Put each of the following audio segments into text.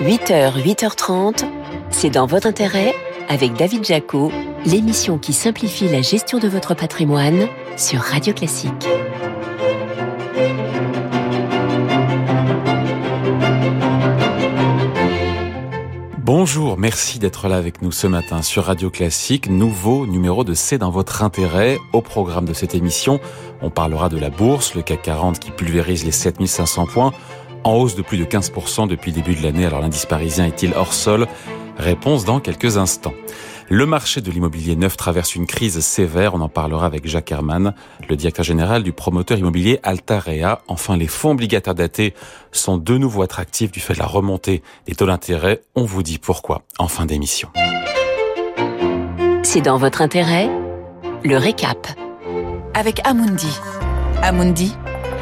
8h, 8h30, c'est dans votre intérêt avec David Jaco, l'émission qui simplifie la gestion de votre patrimoine sur Radio Classique. Bonjour, merci d'être là avec nous ce matin sur Radio Classique. Nouveau numéro de C'est dans votre intérêt. Au programme de cette émission, on parlera de la bourse, le CAC 40 qui pulvérise les 7500 points, en hausse de plus de 15% depuis le début de l'année. Alors l'indice parisien est-il hors sol? Réponse dans quelques instants. Le marché de l'immobilier neuf traverse une crise sévère. On en parlera avec Jacques Herman, le directeur général du promoteur immobilier Altarea. Enfin, les fonds obligataires datés sont de nouveau attractifs du fait de la remontée des taux d'intérêt. On vous dit pourquoi en fin d'émission. C'est dans votre intérêt Le récap. Avec Amundi. Amundi,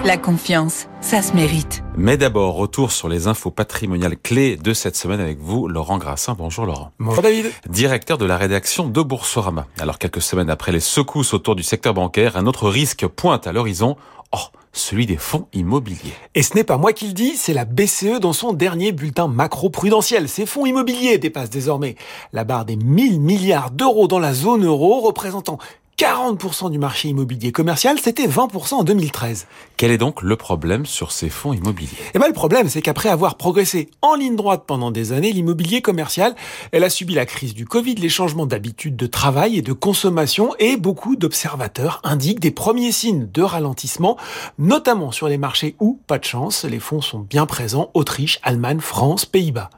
la confiance, ça se mérite. Mais d'abord, retour sur les infos patrimoniales clés de cette semaine avec vous, Laurent Grassin. Bonjour Laurent. Bonjour David. Directeur de la rédaction de Boursorama. Alors quelques semaines après les secousses autour du secteur bancaire, un autre risque pointe à l'horizon. Oh, celui des fonds immobiliers. Et ce n'est pas moi qui le dis, c'est la BCE dans son dernier bulletin macro-prudentiel. Ces fonds immobiliers dépassent désormais la barre des 1000 milliards d'euros dans la zone euro, représentant 40% du marché immobilier commercial, c'était 20% en 2013. Quel est donc le problème sur ces fonds immobiliers? Eh ben le problème, c'est qu'après avoir progressé en ligne droite pendant des années, l'immobilier commercial, elle a subi la crise du Covid, les changements d'habitude de travail et de consommation, et beaucoup d'observateurs indiquent des premiers signes de ralentissement, notamment sur les marchés où, pas de chance, les fonds sont bien présents, Autriche, Allemagne, France, Pays-Bas.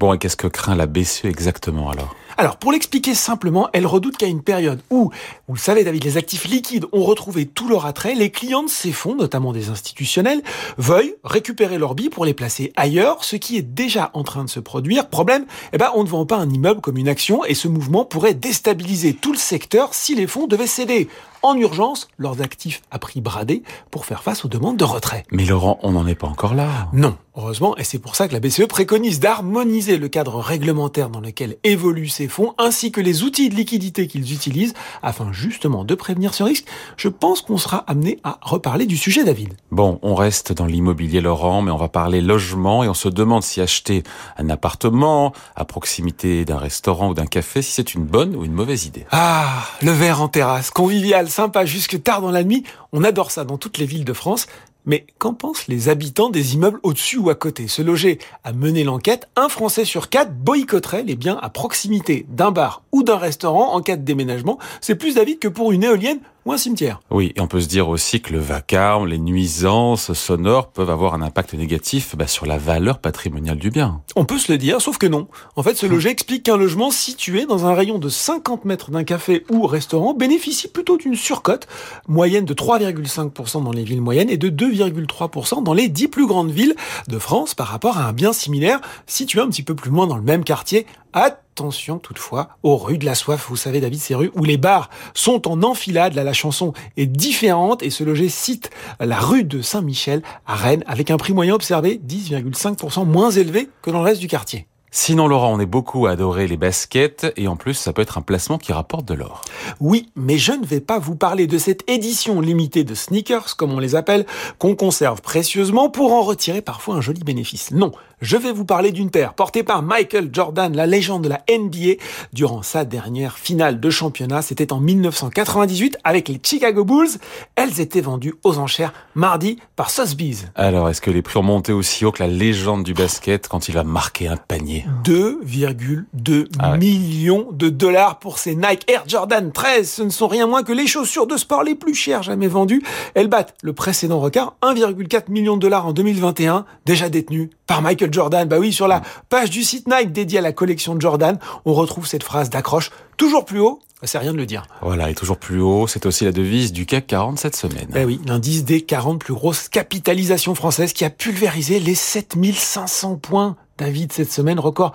Bon, et qu'est-ce que craint la BCE exactement alors? Alors, pour l'expliquer simplement, elle redoute qu'à une période où, vous le savez David, les actifs liquides ont retrouvé tout leur attrait, les clients de ces fonds, notamment des institutionnels, veuillent récupérer leurs billes pour les placer ailleurs, ce qui est déjà en train de se produire. Problème, eh ben, on ne vend pas un immeuble comme une action et ce mouvement pourrait déstabiliser tout le secteur si les fonds devaient céder en urgence leurs actifs à prix bradé pour faire face aux demandes de retrait. Mais Laurent, on n'en est pas encore là. Non, heureusement, et c'est pour ça que la BCE préconise d'harmoniser le cadre réglementaire dans lequel évoluent ces fonds, ainsi que les outils de liquidité qu'ils utilisent, afin justement de prévenir ce risque. Je pense qu'on sera amené à reparler du sujet, David. Bon, on reste dans l'immobilier, Laurent, mais on va parler logement, et on se demande si acheter un appartement à proximité d'un restaurant ou d'un café, si c'est une bonne ou une mauvaise idée. Ah, le verre en terrasse, convivial sympa jusque tard dans la nuit. On adore ça dans toutes les villes de France. Mais qu'en pensent les habitants des immeubles au-dessus ou à côté? Se loger à mener l'enquête, un Français sur quatre boycotterait les biens à proximité d'un bar ou d'un restaurant en cas de déménagement. C'est plus d'avis que pour une éolienne ou un cimetière. Oui, et on peut se dire aussi que le vacarme, les nuisances sonores peuvent avoir un impact négatif bah, sur la valeur patrimoniale du bien. On peut se le dire, sauf que non. En fait, ce loger explique qu'un logement situé dans un rayon de 50 mètres d'un café ou restaurant bénéficie plutôt d'une surcote moyenne de 3,5% dans les villes moyennes et de 2,3% dans les 10 plus grandes villes de France par rapport à un bien similaire situé un petit peu plus loin dans le même quartier. Attention toutefois aux rues de la soif, vous savez David, ces rues où les bars sont en enfilade, là la chanson est différente et ce loger cite la rue de Saint-Michel à Rennes avec un prix moyen observé 10,5% moins élevé que dans le reste du quartier. Sinon, Laurent, on est beaucoup à adorer les baskets et en plus, ça peut être un placement qui rapporte de l'or. Oui, mais je ne vais pas vous parler de cette édition limitée de sneakers, comme on les appelle, qu'on conserve précieusement pour en retirer parfois un joli bénéfice. Non, je vais vous parler d'une paire portée par Michael Jordan, la légende de la NBA, durant sa dernière finale de championnat. C'était en 1998 avec les Chicago Bulls. Elles étaient vendues aux enchères mardi par Sotheby's. Alors, est-ce que les prix ont monté aussi haut que la légende du basket quand il a marqué un panier 2,2 ah millions de dollars pour ces Nike Air Jordan 13. Ce ne sont rien moins que les chaussures de sport les plus chères jamais vendues. Elles battent le précédent record, 1,4 million de dollars en 2021, déjà détenu par Michael Jordan. Bah oui, sur la page du site Nike dédié à la collection de Jordan, on retrouve cette phrase d'accroche toujours plus haut, c'est rien de le dire. Voilà, et toujours plus haut, c'est aussi la devise du CAC 40 cette semaine. Eh oui, l'indice des 40 plus grosses capitalisations françaises qui a pulvérisé les 7500 points David cette semaine, record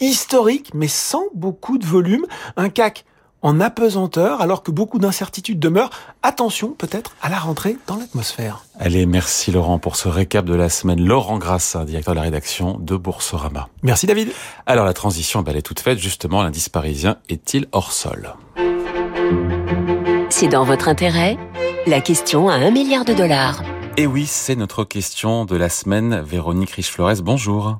historique, mais sans beaucoup de volume. Un CAC en apesanteur, alors que beaucoup d'incertitudes demeurent. Attention peut-être à la rentrée dans l'atmosphère. Allez, merci Laurent pour ce récap de la semaine. Laurent Grassin, directeur de la rédaction de Boursorama. Merci David. Alors la transition, elle est toute faite. Justement, l'indice parisien est-il hors sol? C'est dans votre intérêt? La question à un milliard de dollars. Et oui, c'est notre question de la semaine. Véronique Riche-Flores, bonjour.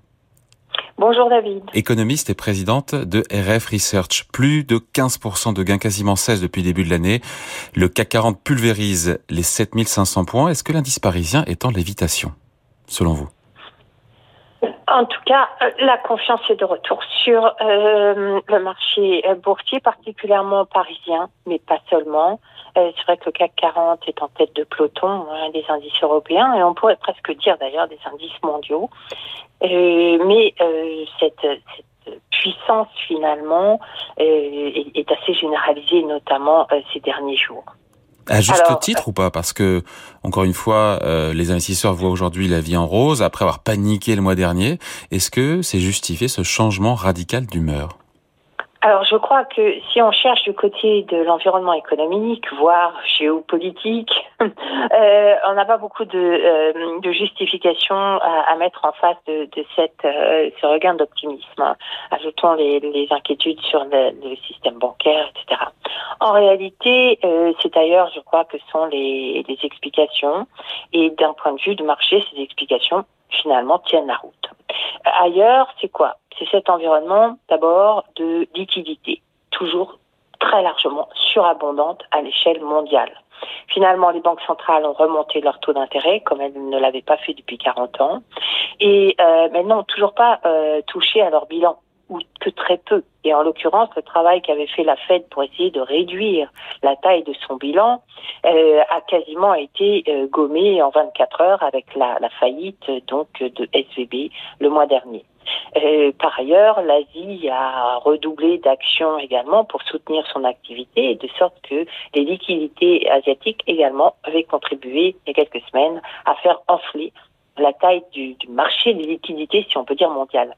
Bonjour David. Économiste et présidente de RF Research. Plus de 15% de gains, quasiment 16 depuis le début de l'année. Le CAC 40 pulvérise les 7500 points. Est-ce que l'indice parisien est en lévitation, selon vous? En tout cas, euh, la confiance est de retour sur euh, le marché boursier, particulièrement parisien, mais pas seulement. Euh, c'est vrai que le CAC 40 est en tête de peloton hein, des indices européens et on pourrait presque dire d'ailleurs des indices mondiaux. Mais cette, cette, puissance finalement est, est, assez généralisée, notamment ces derniers jours. À juste titre ou pas? Parce que, encore une fois, euh, les investisseurs voient aujourd'hui la vie en rose après avoir paniqué le mois dernier. Est-ce que c'est justifié ce changement radical d'humeur? Alors je crois que si on cherche du côté de l'environnement économique, voire géopolitique, euh, on n'a pas beaucoup de, euh, de justification à, mettre en face de, de cette, euh, ce regain d'optimisme. Ajoutons les, les, inquiétudes sur le, le, système bancaire, etc. En réalité, c'est d'ailleurs, je crois, que sont les, les explications. Et d'un point de vue du marché, ces explications finalement tiennent la route. Ailleurs, c'est quoi? C'est cet environnement d'abord de liquidité, toujours très largement surabondante à l'échelle mondiale. Finalement, les banques centrales ont remonté leur taux d'intérêt comme elles ne l'avaient pas fait depuis 40 ans et euh, maintenant toujours pas euh, touché à leur bilan ou que très peu. Et en l'occurrence, le travail qu'avait fait la Fed pour essayer de réduire la taille de son bilan euh, a quasiment été euh, gommé en 24 heures avec la, la, faillite donc de SVB le mois dernier. Euh, par ailleurs, l'Asie a redoublé d'actions également pour soutenir son activité, de sorte que les liquidités asiatiques également avaient contribué il y a quelques semaines à faire enfler la taille du, du marché des liquidités, si on peut dire mondial.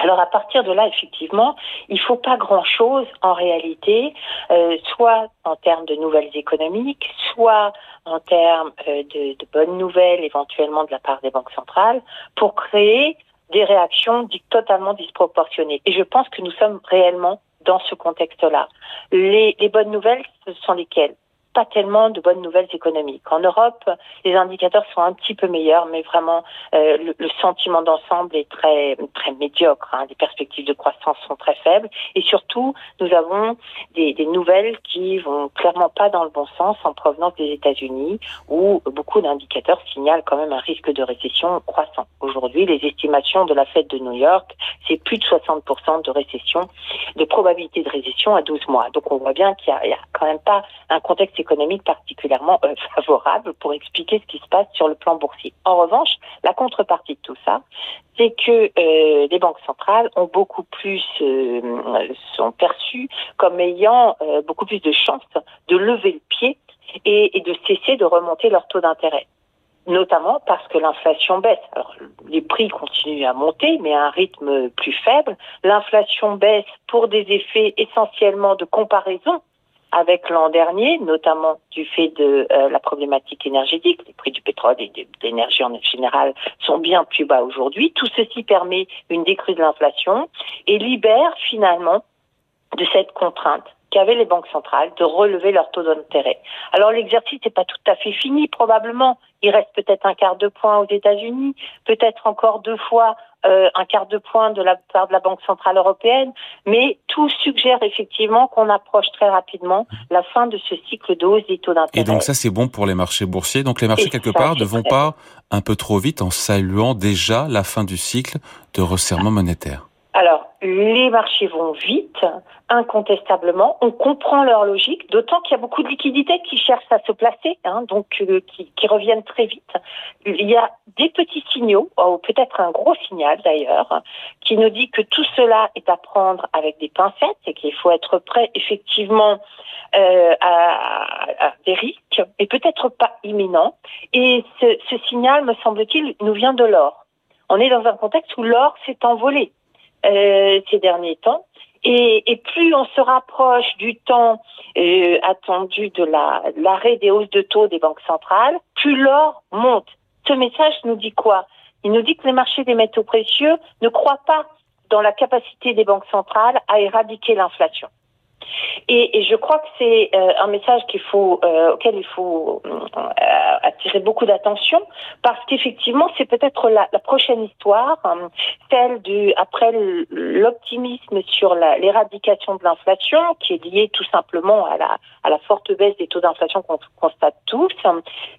Alors à partir de là, effectivement, il faut pas grand-chose en réalité, euh, soit en termes de nouvelles économiques, soit en termes euh, de, bonnes nouvelles éventuellement de la part des banques centrales, pour créer des réactions totalement disproportionnées. Et je pense que nous sommes réellement dans ce contexte-là. Les bonnes nouvelles, ce sont lesquelles? Pas tellement de bonnes nouvelles économiques. En Europe, les indicateurs sont un petit peu meilleurs, mais vraiment euh, le, le, sentiment d'ensemble est très très médiocre. Hein. Les perspectives de croissance sont très faibles, et surtout, nous avons des, des, nouvelles qui vont clairement pas dans le bon sens en provenance des États-Unis, où beaucoup d'indicateurs signalent quand même un risque de récession croissant. Aujourd'hui, les estimations de la Fed de New York, c'est plus de 60% de récession, de probabilité de récession à 12 mois. Donc on voit bien qu'il y, y a quand même pas un contexte économique particulièrement euh, favorable pour expliquer ce qui se passe sur le plan boursier. En revanche, la contrepartie de tout ça, c'est que euh, les banques centrales ont beaucoup plus euh, sont perçues comme ayant beaucoup plus de chances de lever le pied et, et de cesser de remonter leur taux d'intérêt notamment parce que l'inflation baisse. Alors, les prix continuent à monter, mais à un rythme plus faible. L'inflation baisse pour des effets essentiellement de comparaison avec l'an dernier, notamment du fait de euh, la problématique énergétique. Les prix du pétrole et de l'énergie en général sont bien plus bas aujourd'hui. Tout ceci permet une décrue de l'inflation et libère finalement de cette contrainte qu'avaient les banques centrales de relever leur taux d'intérêt. Alors l'exercice n'est pas tout à fait fini probablement. Il reste peut-être un quart de point aux États-Unis, peut-être encore deux fois euh, un quart de point de la part de la Banque centrale européenne, mais tout suggère effectivement qu'on approche très rapidement la fin de ce cycle de hausse des taux d'intérêt. Et donc ça c'est bon pour les marchés boursiers. Donc les marchés quelque part ne vont pas un peu trop vite en saluant déjà la fin du cycle de resserrement monétaire. Alors, les marchés vont vite, incontestablement. On comprend leur logique, d'autant qu'il y a beaucoup de liquidités qui cherchent à se placer, hein, donc euh, qui, reviennent très vite. Il y a des petits signaux, ou peut-être un gros signal d'ailleurs, qui nous dit que tout cela est à prendre avec des pincettes et qu'il faut être prêt effectivement euh, à, à, des risques, et peut-être pas imminents. Et ce, ce signal, me semble-t-il, nous vient de l'or. On est dans un contexte où l'or s'est envolé euh, ces derniers temps. Et, plus on se rapproche du temps euh, attendu de l'arrêt des hausses de taux des banques centrales, plus l'or monte. Ce message nous dit quoi? Il nous dit que les marchés des métaux précieux ne croient pas dans la capacité des banques centrales à éradiquer l'inflation. Et, je crois que c'est euh, un message euh, auquel il faut euh, attirer beaucoup d'attention, parce qu'effectivement, c'est peut-être la, prochaine histoire, celle du après l'optimisme sur l'éradication de l'inflation, qui est liée tout simplement à la, forte baisse des taux d'inflation qu'on constate tous,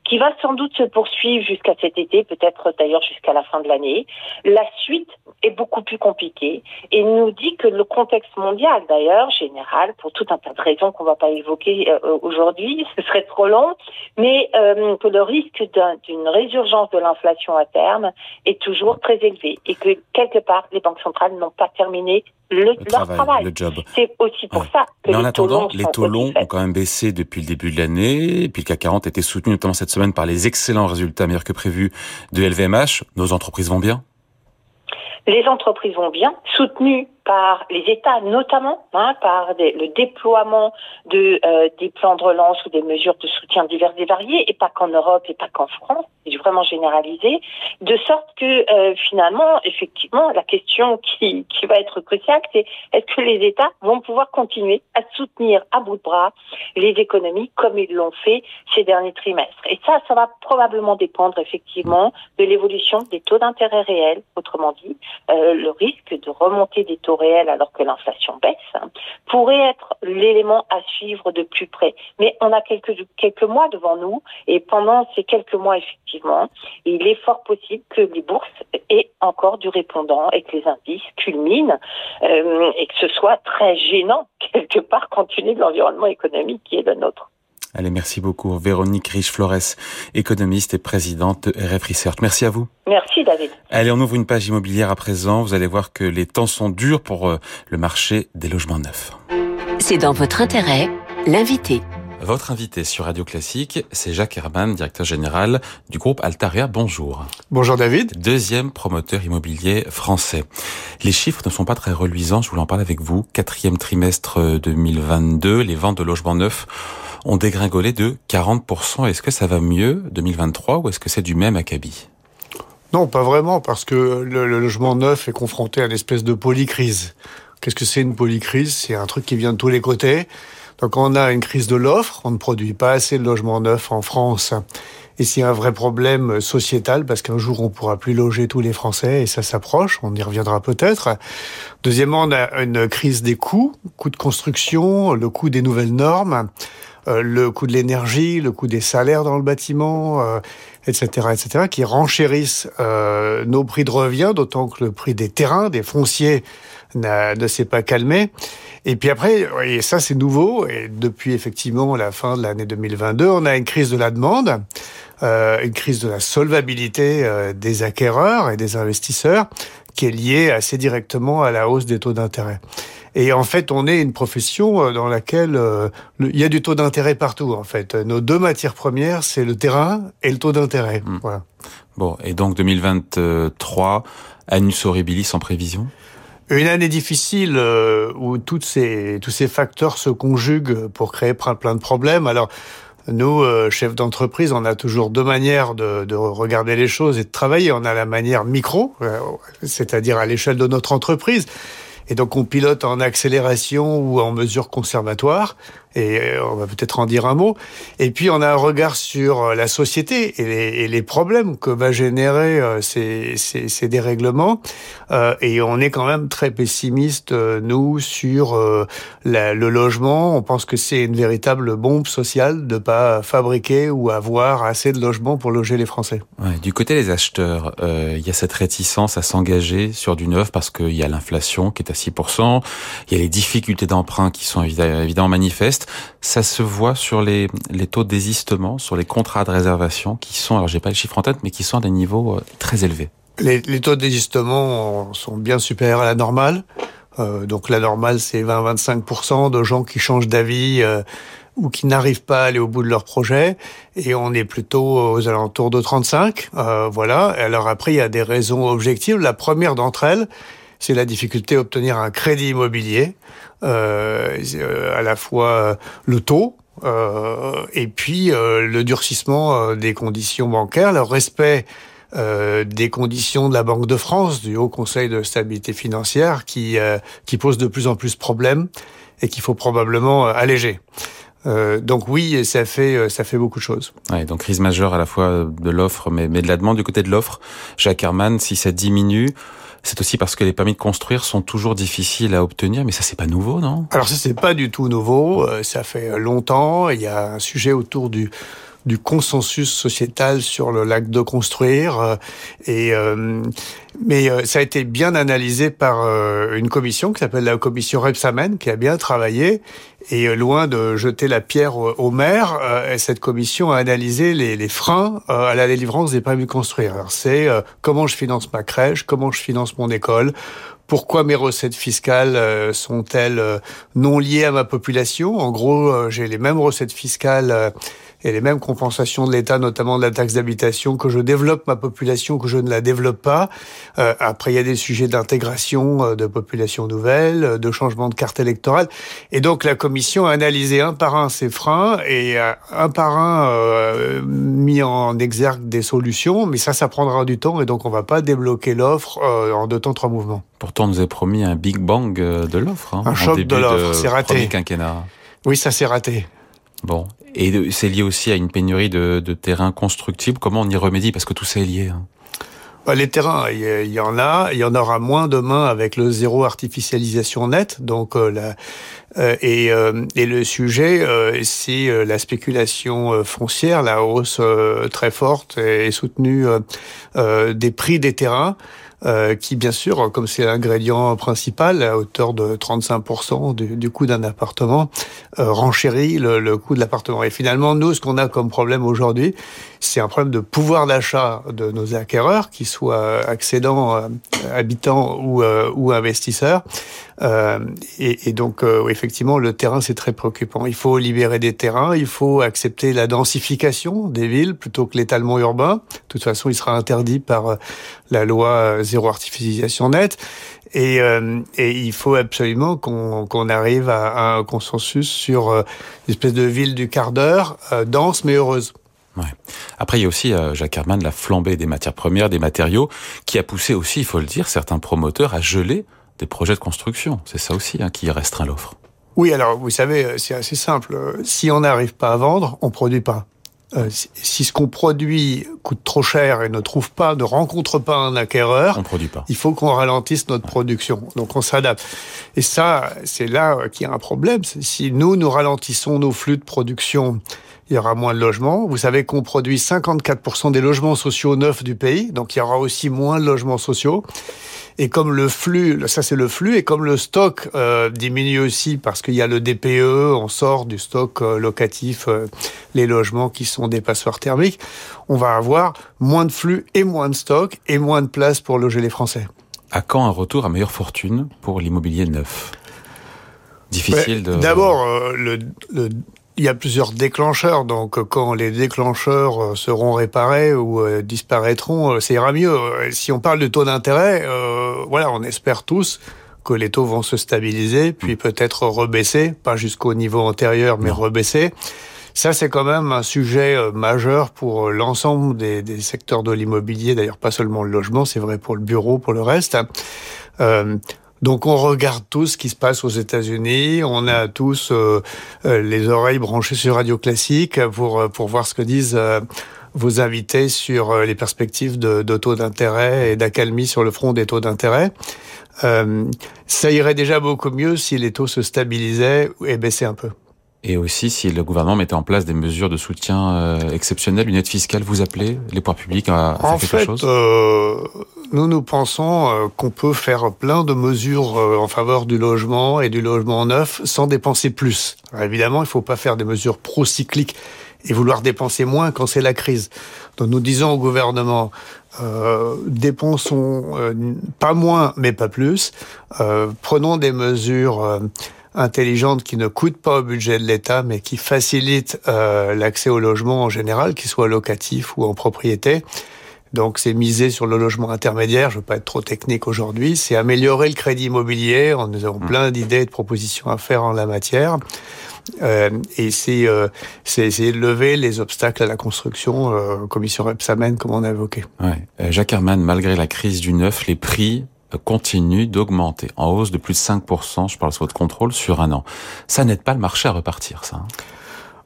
qui va sans doute se poursuivre jusqu'à cet été, peut-être d'ailleurs jusqu'à la fin de l'année. La suite est beaucoup plus compliquée et nous dit que le contexte mondial, d'ailleurs, général, pour tout un tas de raisons qu'on ne va pas évoquer euh, aujourd'hui, ce serait trop long, mais euh, que le risque d'une résurgence de l'inflation à terme est toujours très élevé et que quelque part les banques centrales n'ont pas terminé le, leur travail. Le job. C'est aussi pour ça que Mais en attendant, taux les taux longs ont quand même baissé depuis le début de l'année. Et puis le CAC 40 était soutenu notamment cette semaine par les excellents résultats meilleurs que prévus de LVMH. Nos entreprises vont bien? Les entreprises vont bien, soutenues par les États notamment, hein, par le déploiement de euh, des plans de relance ou des mesures de soutien divers et variés, et pas qu'en Europe et pas qu'en France, c'est vraiment généralisé, de sorte que euh, finalement, effectivement, la question qui, qui va être cruciale, c'est est-ce que les États vont pouvoir continuer à soutenir à bout de bras les économies comme ils l'ont fait ces derniers trimestres? Et ça, ça va probablement dépendre effectivement de l'évolution des taux d'intérêt réels, autrement dit, euh, le risque de remonter des taux réel alors que l'inflation baisse, hein, pourrait être l'élément à suivre de plus près. Mais on a quelques, mois devant nous et pendant ces quelques mois, effectivement, il est fort possible que les bourses aient encore du répondant et que les indices culminent euh, et que ce soit très gênant quelque part compte tenu de l'environnement économique qui est le nôtre. Allez, merci beaucoup. Véronique Riche-Flores, économiste et présidente de RF Research. Merci à vous. Merci David. Allez, on ouvre une page immobilière à présent. Vous allez voir que les temps sont durs pour euh, le marché des logements neufs. C'est dans votre intérêt, l'invité. Votre invité sur Radio Classique, c'est Jacques Herman, directeur général du groupe Altaria. Bonjour. Bonjour David. Deuxième promoteur immobilier français. Les chiffres ne sont pas très reluisants, je voulais en parler avec vous. Quatrième trimestre 2022, les ventes de logements neufs ont dégringolé de 40%. Est-ce que ça va mieux 2023 ou est-ce que c'est du même acabit? Non, pas vraiment, parce que le, le, logement neuf est confronté à une espèce de polycrise. Qu'est-ce que c'est une polycrise? C'est un truc qui vient de tous les côtés. Donc on a une crise de l'offre, on ne produit pas assez de logements neufs en France. Et c'est un vrai problème sociétal parce qu'un jour on pourra plus loger tous les Français et ça s'approche, on y reviendra peut-être. Deuxièmement, on a une crise des coûts, coûts de construction, le coût des nouvelles normes. Euh, le coût de l'énergie, le coût des salaires dans le bâtiment, euh, etc., etc., qui renchérissent euh, nos prix de revient, d'autant que le prix des terrains, des fonciers, ne s'est pas calmé. Et puis après, et ça c'est nouveau, et depuis effectivement la fin de l'année 2022, on a une crise de la demande, une crise de la solvabilité des acquéreurs et des investisseurs, qui est liée assez directement à la hausse des taux d'intérêt. Et en fait, on est une profession euh, dans laquelle euh, il y a du taux d'intérêt partout. En fait, nos deux matières premières, c'est le terrain et le taux d'intérêt. Mmh. Voilà. Bon, et donc 2023, annus horribilis en prévision? Une année difficile euh, où toutes ces, tous ces facteurs se conjuguent pour créer plein, plein de problèmes. Alors, nous, euh, chefs d'entreprise, on a toujours deux manières de, de, regarder les choses et de travailler. On a la manière micro, euh, c'est-à-dire à, à l'échelle de notre entreprise. Et donc on pilote en accélération ou en mesure conservatoire et euh, on va peut-être en dire un mot. Et puis on a un regard sur euh, la société et les, et les problèmes que va générer euh, ces, ces, ces dérèglements. Euh, et on est quand même très pessimiste, nous, sur euh, le logement. On pense que c'est une véritable bombe sociale de pas fabriquer ou avoir assez de logements pour loger les Français. Ouais, du côté des acheteurs, il y a cette réticence à s'engager sur du neuf parce qu'il y a l'inflation qui est à 6%, il y a les difficultés d'emprunt qui sont évidemment manifestes ça se voit sur les, les taux de désistement, sur les contrats de réservation qui sont, alors j'ai pas les chiffres en tête, mais qui sont à des niveaux euh, très élevés. Les, les taux de désistement sont bien supérieurs à la normale. Euh, donc la normale, c'est 20-25% de gens qui changent d'avis euh, ou qui n'arrivent pas à aller au bout de leur projet. Et on est plutôt aux alentours de 35. Euh, voilà. Alors après, il y a des raisons objectives. La première d'entre elles, c'est la difficulté à obtenir un crédit immobilier, euh, à la fois le taux, euh, et puis euh, le durcissement euh, des conditions bancaires, le respect des conditions de la Banque de France, du Haut Conseil de stabilité financière, qui, qui posent de plus en plus de problèmes et qu'il faut probablement alléger. Euh, donc oui, ça fait euh, ça fait beaucoup de choses. Ouais, donc crise majeure à la fois de l'offre, mais, mais de la demande du côté de l'offre. Jacques Herman, si ça diminue, c'est aussi parce que les permis de construire sont toujours difficiles à obtenir, mais ça c'est pas nouveau, non? Alors ça c'est pas du tout nouveau. Euh, ça fait longtemps. Il y a un sujet autour du du consensus sociétal sur le lac de construire. Euh, et euh, mais euh, ça a été bien analysé par une commission qui s'appelle la commission Repsamen, qui a bien travaillé. Et loin de jeter la pierre au maire, cette commission a analysé les, les freins à la délivrance des permis de construire. C'est comment je finance ma crèche, comment je finance mon école, pourquoi mes recettes fiscales sont-elles non liées à ma population? En gros, j'ai les mêmes recettes fiscales et les mêmes compensations de l'État, notamment de la taxe d'habitation, que je développe ma population, que je ne la développe pas. Euh, après, il y a des sujets d'intégration euh, de populations nouvelles, euh, de changement de carte électorale. Et donc, la Commission a analysé un par un ces freins et un par un euh, mis en exergue des solutions. Mais ça, ça prendra du temps et donc on va pas débloquer l'offre en deux temps, trois mouvements. Pourtant, on nous a promis un Big Bang de l'offre. Hein, un choc de l'offre, c'est raté. Quinquennat. Oui, ça s'est raté. Bon, et c'est lié aussi à une pénurie de, de terrains constructibles. Comment on y remédie? Parce que tout ça est lié. Hein. Bah, les terrains, il y, en a, il y en aura moins demain avec le zéro artificialisation net. Donc, euh, euh, et, euh, et, le sujet, c'est la spéculation foncière, la hausse très forte et soutenue des prix des terrains. Euh, qui bien sûr, comme c'est l'ingrédient principal, à hauteur de 35% du, du coût d'un appartement, euh, renchérit le, le coût de l'appartement. Et finalement, nous, ce qu'on a comme problème aujourd'hui, c'est un problème de pouvoir d'achat de nos acquéreurs, qu'ils soient accédants, euh, habitants ou, euh, ou investisseurs. Euh, et, donc, effectivement, le terrain, c'est très préoccupant. Il faut libérer des terrains, il faut accepter la densification des villes plutôt que l'étalement urbain. De toute façon, il sera interdit par la loi zéro artificialisation nette. Et, euh, il faut absolument qu'on arrive à, un consensus sur euh, une espèce de ville du quart d'heure, euh, dense mais heureuse. Après, il y a aussi, Jacques Herman, la flambée des matières premières, des matériaux, qui a poussé aussi, il faut le dire, certains promoteurs à geler des projets de construction. C'est ça aussi hein, qui restreint l'offre. Oui, alors vous savez, c'est assez simple. Si on n'arrive pas à vendre, on produit pas. Euh, si ce qu'on produit coûte trop cher et ne trouve pas, ne rencontre pas un acquéreur, on produit pas. il faut qu'on ralentisse notre production. Donc on s'adapte. Et ça, c'est là qu'il y a un problème. Si nous, nous ralentissons nos flux de production, il y aura moins de logements. Vous savez qu'on produit 54% des logements sociaux neufs du pays, donc il y aura aussi moins de logements sociaux. Et comme le flux, ça c'est le flux, et comme le stock euh, diminue aussi parce qu'il y a le DPE, on sort du stock euh, locatif, euh, les logements qui sont des passoires thermiques, on va avoir moins de flux et moins de stock et moins de place pour loger les Français. À quand un retour à meilleure fortune pour l'immobilier neuf? Difficile de... D'abord, le, le il y a plusieurs déclencheurs, donc quand les déclencheurs euh, seront réparés ou euh, disparaîtront, euh, ça ira mieux. Si on parle de taux d'intérêt, voilà, on espère tous que les taux vont se stabiliser, puis peut-être rebaisser, pas jusqu'au niveau antérieur, mais rebaisser. Ça, c'est quand même un sujet majeur pour l'ensemble des, des, secteurs de l'immobilier, d'ailleurs pas seulement le logement, c'est vrai pour le bureau, pour le reste. Euh, donc on regarde tout ce qui se passe aux États-Unis, on a tous euh, euh, les oreilles branchées sur Radio Classique pour euh, pour voir ce que disent vos invités sur les perspectives de, de taux d'intérêt et d'accalmie sur le front des taux d'intérêt. ça irait déjà beaucoup mieux si les taux se stabilisaient et baissaient un peu. Et aussi, si le gouvernement mettait en place des mesures de soutien euh, exceptionnelles, une aide fiscale, vous appelez les pouvoirs publics à, faire quelque fait, chose euh, Nous, nous pensons euh, qu'on peut faire plein de mesures euh, en faveur du logement et du logement neuf sans dépenser plus. Alors, évidemment, il ne faut pas faire des mesures pro-cycliques et vouloir dépenser moins quand c'est la crise. Donc nous disons au gouvernement, euh, dépensons pas moins mais pas plus, prenons des mesures intelligente qui ne coûte pas au budget de l'État, mais qui facilite euh, l'accès au logement en général, qu'il soit locatif ou en propriété. Donc c'est miser sur le logement intermédiaire, je veux pas être trop technique aujourd'hui, c'est améliorer le crédit immobilier, nous avons mmh. plein d'idées et de propositions à faire en la matière. Euh, et c'est euh, essayer de lever les obstacles à la construction, euh, commission Repsamen, comme on a évoqué. Ouais. Euh, Jacques Herman, malgré la crise du neuf, les prix continuent d'augmenter, en hausse de plus de 5%, je parle sous votre contrôle, sur un an. Ça n'aide pas le marché à repartir, ça. Hein.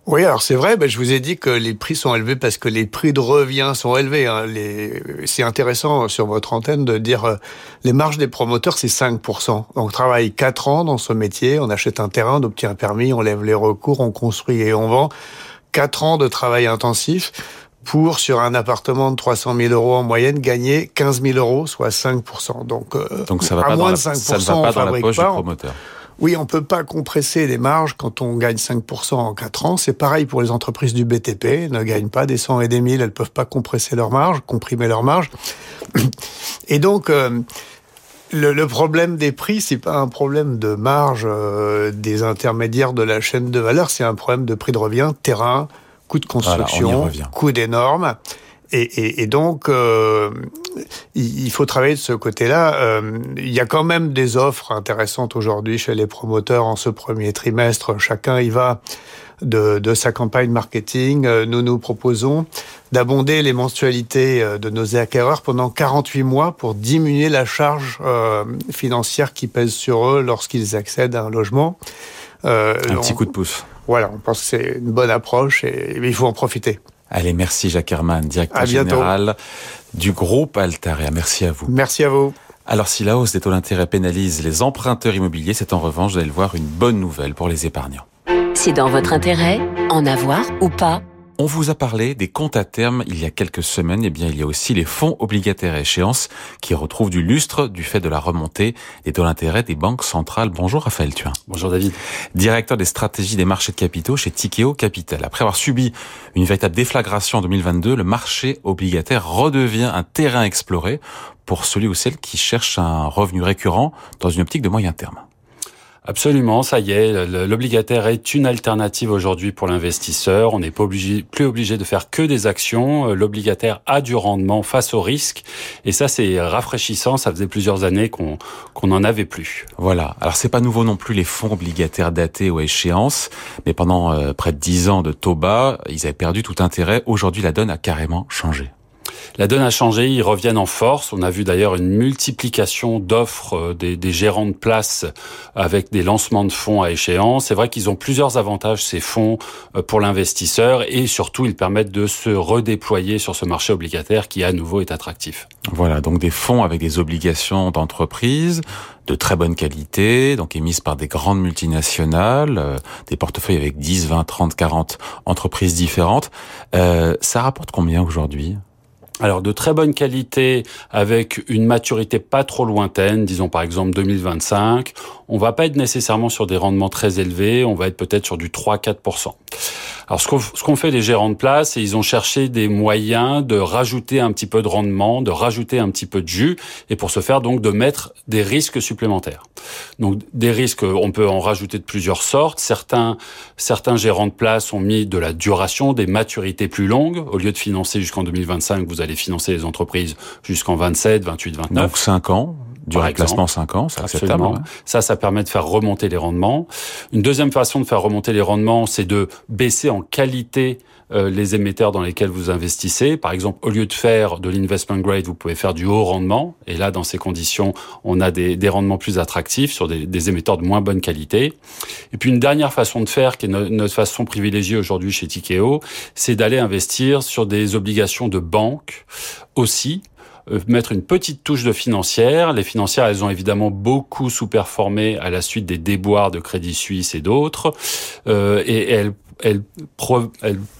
Oui, alors c'est vrai, ben, je vous ai dit que les prix sont élevés parce que les prix de revient sont élevés. Hein. Les... C'est intéressant sur votre antenne de dire euh, les marges des promoteurs, c'est 5%. On travaille 4 ans dans ce métier, on achète un terrain, on obtient un permis, on lève les recours, on construit et on vend. 4 ans de travail intensif pour, sur un appartement de 300 000 euros en moyenne, gagner 15 000 euros, soit 5%. Donc, euh, Donc ça va pas moins de 5%, ça ne va pas dans la poche du promoteur. Oui, on peut pas compresser les marges quand on gagne 5% en 4 ans. C'est pareil pour les entreprises du BTP. Elles ne gagnent pas des 100 et des 1000. Elles peuvent pas compresser leurs marges, comprimer leurs marges. Et donc, euh, le, problème des prix, c'est pas un problème de marge euh, des intermédiaires de la chaîne de valeur. C'est un problème de prix de revient, terrain, coût de construction, coût des normes. Et, et, donc, euh, il faut travailler de ce côté-là. Euh, il y a quand même des offres intéressantes aujourd'hui chez les promoteurs en ce premier trimestre. Chacun y va de, de sa campagne marketing. Euh, nous nous proposons d'abonder les mensualités euh, de nos acquéreurs pendant 48 mois pour diminuer la charge financière qui pèse sur eux lorsqu'ils accèdent à un logement. un petit coup de pouce. Voilà, on pense que c'est une bonne approche et il faut en profiter. Allez, merci Jacques Herman, directeur général du groupe Altaria. Merci à vous. Merci à vous. Alors si la hausse des taux d'intérêt pénalise les emprunteurs immobiliers, c'est en revanche, vous allez le voir, une bonne nouvelle pour les épargnants. C'est dans votre intérêt, en avoir ou pas on vous a parlé des comptes à terme il y a quelques semaines. Eh bien, il y a aussi les fonds obligataires à échéance qui retrouvent du lustre du fait de la remontée des taux d'intérêt des banques centrales. Bonjour Raphaël Thuin. Bonjour David. Directeur des stratégies des marchés de capitaux chez Tikeo Capital. Après avoir subi une véritable déflagration en 2022, le marché obligataire redevient un terrain exploré pour celui ou celle qui cherche un revenu récurrent dans une optique de moyen terme. Absolument, ça y est, l'obligataire est une alternative aujourd'hui pour l'investisseur. On n'est plus obligé de faire que des actions. Euh, l'obligataire a du rendement face au risque, et ça c'est rafraîchissant. Ça faisait plusieurs années qu'on qu'on n'en avait plus. Voilà. Alors c'est pas nouveau non plus les fonds obligataires datés ou à échéance, mais pendant euh, près de dix ans de taux bas, ils avaient perdu tout intérêt. Aujourd'hui, la donne a carrément changé. La donne a changé, ils reviennent en force. On a vu d'ailleurs une multiplication d'offres euh, des, des, gérants de place avec des lancements de fonds à échéance. C'est vrai qu'ils ont plusieurs avantages, ces fonds, euh, pour l'investisseur et surtout, ils permettent de se redéployer sur ce marché obligataire qui, à nouveau, est attractif. Voilà, donc des fonds avec des obligations d'entreprise de très bonne qualité, donc émises par des grandes multinationales, euh, des portefeuilles avec 10, 20, 30, 40 entreprises différentes. Euh, ça rapporte combien aujourd'hui? Alors de très bonne qualité avec une maturité pas trop lointaine, disons par exemple 2025, on va pas être nécessairement sur des rendements très élevés, on va être peut-être sur du 3-4%. Alors ce qu'ont fait les gérants de place, c'est ils ont cherché des moyens de rajouter un petit peu de rendement, de rajouter un petit peu de jus, et pour ce faire donc de mettre des risques supplémentaires. Donc des risques, on peut en rajouter de plusieurs sortes. Certains certains gérants de place ont mis de la duration, des maturités plus longues. Au lieu de financer jusqu'en 2025, vous allez financer les entreprises jusqu'en 27, 28, 29. Donc 5 ans du reclassement 5 ans, c'est acceptable. Ça, ça permet de faire remonter les rendements. Une deuxième façon de faire remonter les rendements, c'est de baisser en qualité les émetteurs dans lesquels vous investissez. Par exemple, au lieu de faire de l'investment grade, vous pouvez faire du haut rendement. Et là, dans ces conditions, on a des, des rendements plus attractifs sur des, des, émetteurs de moins bonne qualité. Et puis une dernière façon de faire, qui est notre façon privilégiée aujourd'hui chez Tikeo, c'est d'aller investir sur des obligations de banque aussi euh, mettre une petite touche de financière. Les financières, elles ont évidemment beaucoup sous-performé à la suite des déboires de Crédit Suisse et d'autres, euh, et elles elle,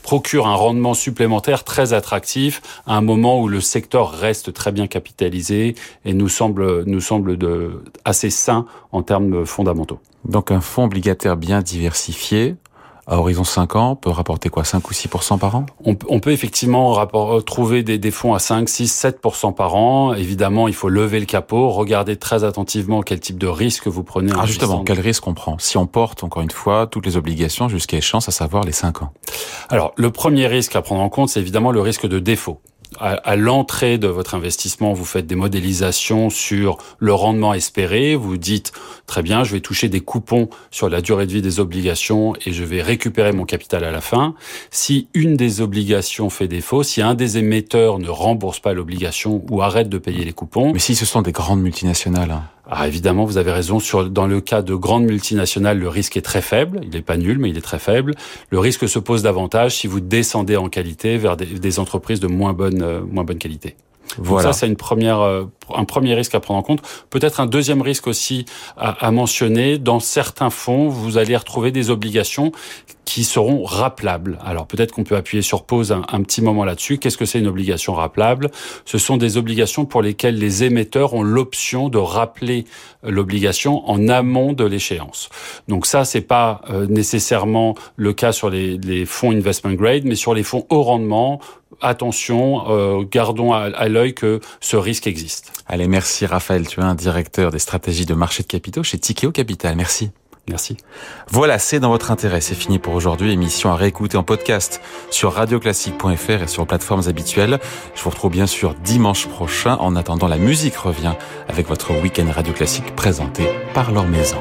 procure un rendement supplémentaire très attractif à un moment où le secteur reste très bien capitalisé et nous semble, nous semble de, assez sain en termes fondamentaux. Donc un fonds obligataire bien diversifié, à horizon 5 ans peut rapporter quoi 5 ou 6 par an? On, on, peut effectivement rapport, trouver des, des, fonds à 5, 6, 7% par an. Évidemment, il faut lever le capot, regarder très attentivement quel type de risque vous prenez. Ah justement, quel risque on prend? Si on porte, encore une fois, toutes les obligations jusqu'à échéance, à savoir les 5 ans. Alors, le premier risque à prendre en compte, c'est évidemment le risque de défaut. À, l'entrée de votre investissement, vous faites des modélisations sur le rendement espéré. Vous dites très bien, je vais toucher des coupons sur la durée de vie des obligations et je vais récupérer mon capital à la fin. Si une des obligations fait défaut, si un des émetteurs ne rembourse pas l'obligation ou arrête de payer les coupons, mais si ce sont des grandes multinationales. Hein. Ah, évidemment, vous avez raison. Sur, dans le cas de grandes multinationales, le risque est très faible. Il n'est pas nul, mais il est très faible. Le risque se pose davantage si vous descendez en qualité vers des, des entreprises de moins bonne, euh, moins bonne qualité. Voilà. ça, c'est une première, euh, un premier risque à prendre en compte. Peut-être un deuxième risque aussi à, à, mentionner. Dans certains fonds, vous allez retrouver des obligations qui seront rappelables. Alors peut-être qu'on peut appuyer sur pause un, un petit moment là-dessus. Qu'est-ce que c'est une obligation rappelable? Ce sont des obligations pour lesquelles les émetteurs ont l'option de rappeler l'obligation en amont de l'échéance. Donc ça, c'est pas euh, nécessairement le cas sur les, les fonds investment grade, mais sur les fonds haut rendement, attention, euh, gardons à, à l'œil que ce risque existe. Allez, merci Raphaël, tu es un directeur des stratégies de marché de capitaux chez Tikeo Capital. Merci. Merci. Voilà, c'est dans votre intérêt. C'est fini pour aujourd'hui. Émission à réécouter en podcast sur radioclassique.fr et sur plateformes habituelles. Je vous retrouve bien sûr dimanche prochain. En attendant, la musique revient avec votre week-end Radio Classique présenté par Laure Maison.